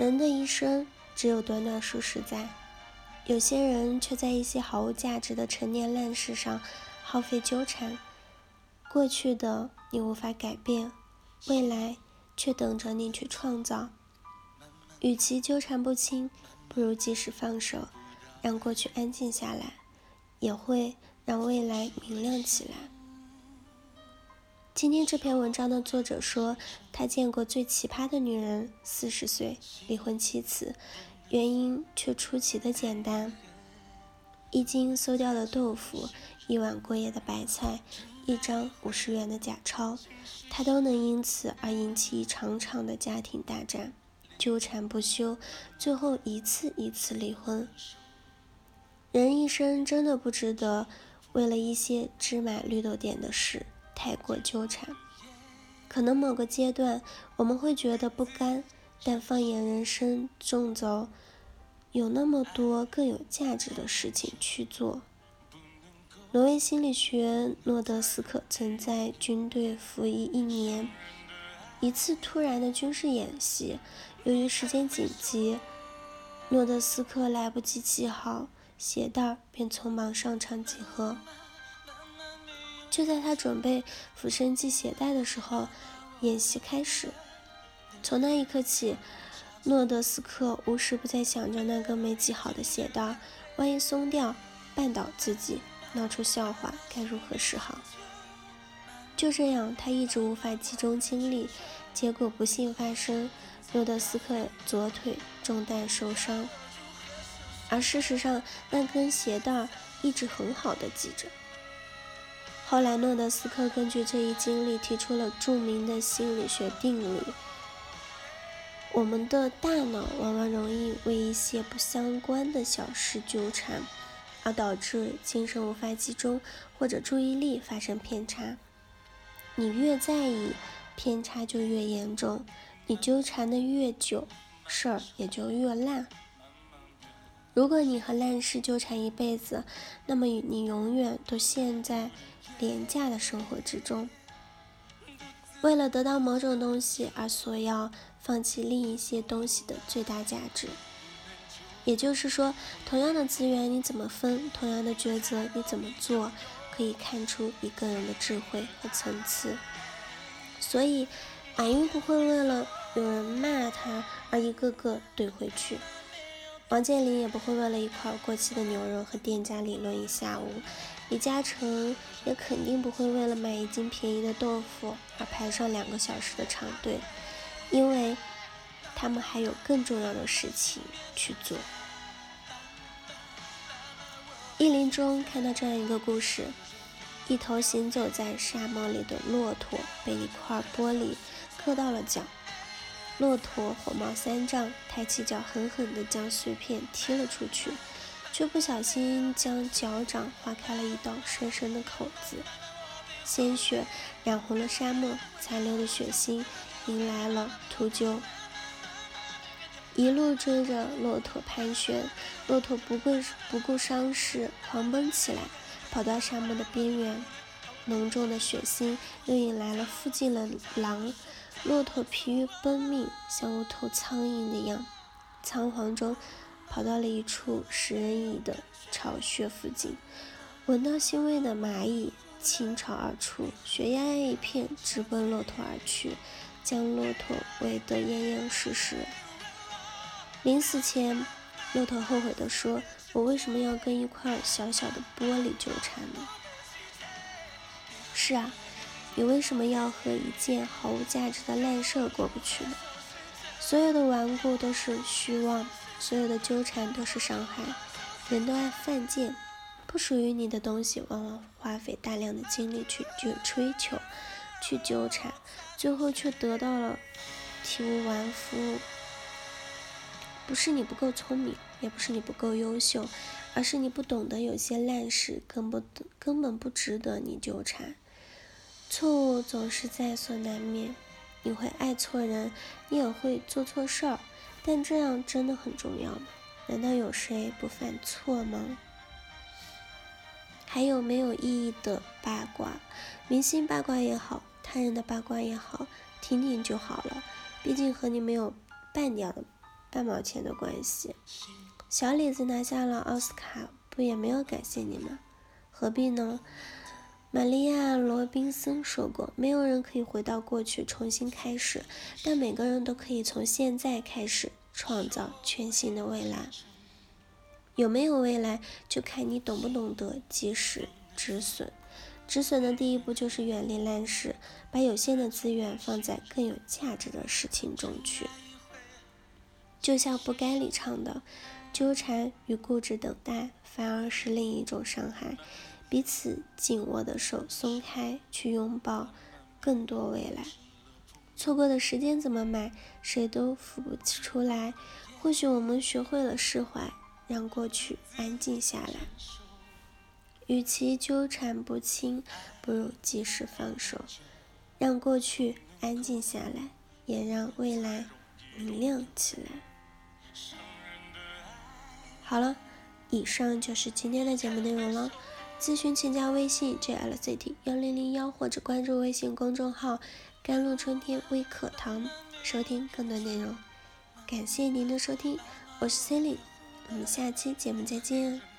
人的一生只有短短数十载，有些人却在一些毫无价值的陈年烂事上耗费纠缠。过去的你无法改变，未来却等着你去创造。与其纠缠不清，不如及时放手，让过去安静下来，也会让未来明亮起来。今天这篇文章的作者说，他见过最奇葩的女人，四十岁离婚七次，原因却出奇的简单：一斤馊掉的豆腐，一碗过夜的白菜。一张五十元的假钞，他都能因此而引起一场场的家庭大战，纠缠不休，最后一次一次离婚。人一生真的不值得为了一些芝麻绿豆点的事太过纠缠。可能某个阶段我们会觉得不甘，但放眼人生纵走，有那么多更有价值的事情去做。挪威心理学诺德斯克曾在军队服役一年。一次突然的军事演习，由于时间紧急，诺德斯克来不及系好鞋带，便匆忙上场集合。就在他准备俯身系鞋带的时候，演习开始。从那一刻起，诺德斯克无时不在想着那根没系好的鞋带，万一松掉，绊倒自己。闹出笑话该如何是好？就这样，他一直无法集中精力，结果不幸发生，诺德斯克左腿中弹受伤。而事实上，那根鞋带一直很好的系着。后来，诺德斯克根据这一经历提出了著名的心理学定理：我们的大脑往往容易为一些不相关的小事纠缠。而导致精神无法集中，或者注意力发生偏差。你越在意，偏差就越严重；你纠缠的越久，事儿也就越烂。如果你和烂事纠缠一辈子，那么你永远都陷在廉价的生活之中。为了得到某种东西而索要放弃另一些东西的最大价值。也就是说，同样的资源你怎么分，同样的抉择你怎么做，可以看出一个人的智慧和层次。所以，马云不会为了有人骂他而一个个怼回去，王健林也不会为了一块过期的牛肉和店家理论一下午，李嘉诚也肯定不会为了买一斤便宜的豆腐而排上两个小时的长队，因为。他们还有更重要的事情去做。意林中看到这样一个故事：一头行走在沙漠里的骆驼被一块玻璃磕到了脚，骆驼火冒三丈，抬起脚狠狠地将碎片踢了出去，却不小心将脚掌划开了一道深深的口子，鲜血染红了沙漠，残留的血腥迎来了秃鹫。一路追着骆驼盘旋，骆驼不顾不顾伤势，狂奔起来，跑到沙漠的边缘。浓重的血腥又引来了附近的狼，骆驼疲于奔命，像无头苍蝇那样，仓皇中跑到了一处食人蚁的巢穴附近，闻到腥味的蚂蚁倾巢而出，血压压一片，直奔骆驼而去，将骆驼喂得严严实实。临死前，骆驼后悔地说：“我为什么要跟一块小小的玻璃纠缠呢？”是啊，你为什么要和一件毫无价值的烂事儿过不去呢？所有的顽固都是虚妄，所有的纠缠都是伤害。人都爱犯贱，不属于你的东西，往往花费大量的精力去去追求、去纠缠，最后却得到了体无完肤。不是你不够聪明，也不是你不够优秀，而是你不懂得有些烂事根本根本不值得你纠缠。错误总是在所难免，你会爱错人，你也会做错事儿，但这样真的很重要吗？难道有谁不犯错吗？还有没有意义的八卦，明星八卦也好，他人的八卦也好，听听就好了，毕竟和你没有半点的。半毛钱的关系。小李子拿下了奥斯卡，不也没有感谢你吗？何必呢？玛利亚·罗宾森说过：“没有人可以回到过去重新开始，但每个人都可以从现在开始创造全新的未来。有没有未来，就看你懂不懂得及时止损。止损的第一步就是远离烂事，把有限的资源放在更有价值的事情中去。就像不该里唱的。”纠缠与固执等待，反而是另一种伤害。彼此紧握的手松开，去拥抱更多未来。错过的时间怎么买，谁都付不出来。或许我们学会了释怀，让过去安静下来。与其纠缠不清，不如及时放手，让过去安静下来，也让未来明亮起来。好了，以上就是今天的节目内容了。咨询请加微信 jlct 幺零零幺，或者关注微信公众号“甘露春天微课堂”，收听更多内容。感谢您的收听，我是 c e l i n e 我们下期节目再见。